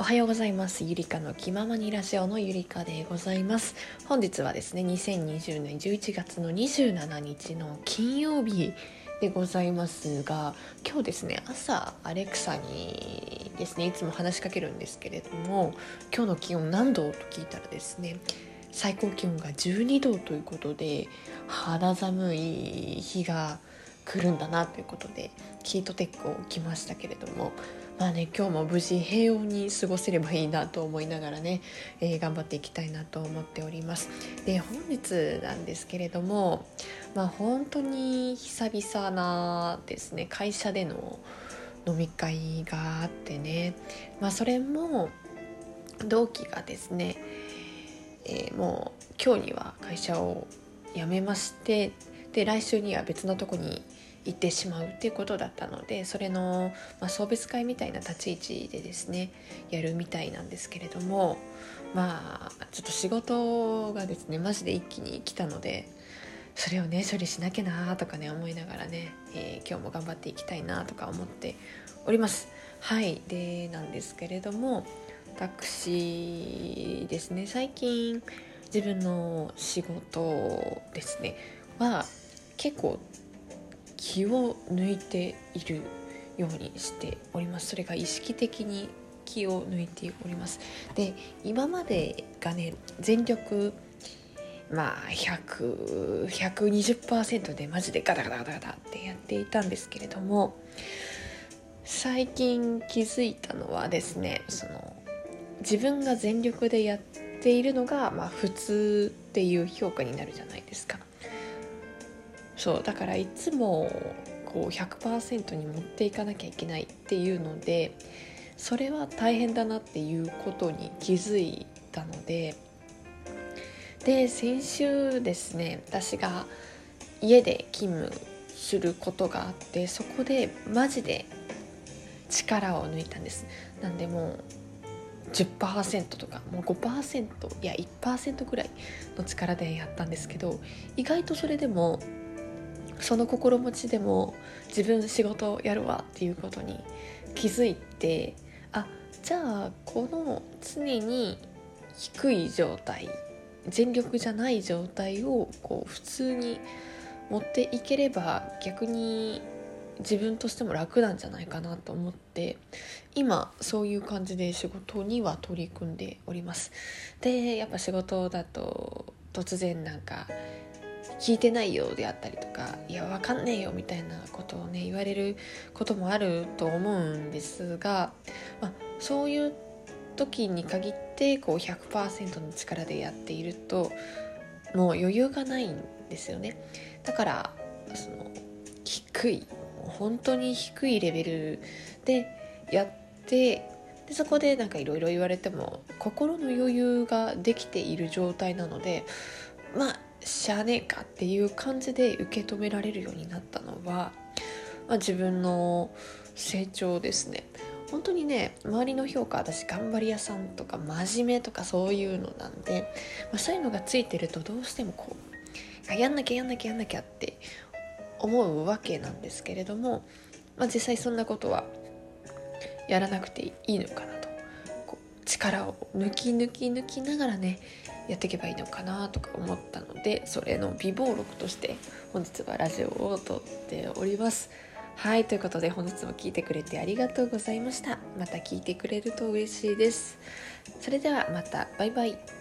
おはようございます。ゆりかの気ままにラジオのゆりかでございます。本日はですね2020年11月の27日の金曜日でございますが今日ですね朝アレクサにですねいつも話しかけるんですけれども今日の気温何度と聞いたらですね最高気温が12度ということで肌寒い日が来るんだなということでヒートテックを着ましたけれどもまあね今日も無事平穏に過ごせればいいなと思いながらね、えー、頑張っていきたいなと思っております。で本日なんですけれどもまあ本当に久々なですね会社での飲み会があってねまあそれも同期がですね、えー、もう今日には会社を辞めましてで来週には別のとこに行ってしまうっていうことだったのでそれの、まあ、送別会みたいな立ち位置でですねやるみたいなんですけれどもまあちょっと仕事がですねマジで一気に来たのでそれをね処理しなきゃなとかね思いながらね、えー、今日も頑張っていきたいなとか思っております。はい。でなんですけれども私ですね最近自分の仕事ですねは結構気を抜いているようにしておりますそれが意識的に気を抜いておりますで今までがね全力まあ100120%でマジでガタガタガタガタってやっていたんですけれども最近気づいたのはですねその自分が全力でやっているのが、まあ、普通っていう評価になるじゃないですか。そうだからいつもこう100%に持っていかなきゃいけないっていうのでそれは大変だなっていうことに気づいたのでで先週ですね私が家で勤務することがあってそこでマジで力を抜いたんです。なんでもう10%とかもう5%いや1%ぐらいの力でやったんですけど意外とそれでもその心持ちでも自分仕事やるわっていうことに気づいてあじゃあこの常に低い状態全力じゃない状態をこう普通に持っていければ逆に自分としても楽なんじゃないかなと思って今そういう感じで仕事には取り組んでおります。でやっぱ仕事だと突然なんか聞いてないよであったりとかいやわかんねえよみたいなことをね言われることもあると思うんですが、まあ、そういう時に限ってこう100%の力でやっているともう余裕がないんですよね。だからその低い本当に低いレベルでやってでそこでなんかいろいろ言われても心の余裕ができている状態なのでまあしゃあねえかっていう感じで受け止められるようになったのは、まあ、自分の成長ですね。本当にね周りの評価私頑張り屋さんとか真面目とかそういうのなんで、まあ、そういうのがついてるとどうしてもこうやんなきゃやんなきゃやんなきゃって思うわけなんですけれども、まあ、実際そんなことはやらなくていいのかな。力を抜き抜き抜きながらねやっていけばいいのかなとか思ったのでそれの備忘録として本日はラジオを撮っております。はいということで本日も聞いてくれてありがとうございました。また聞いてくれると嬉しいです。それではまたバイバイ。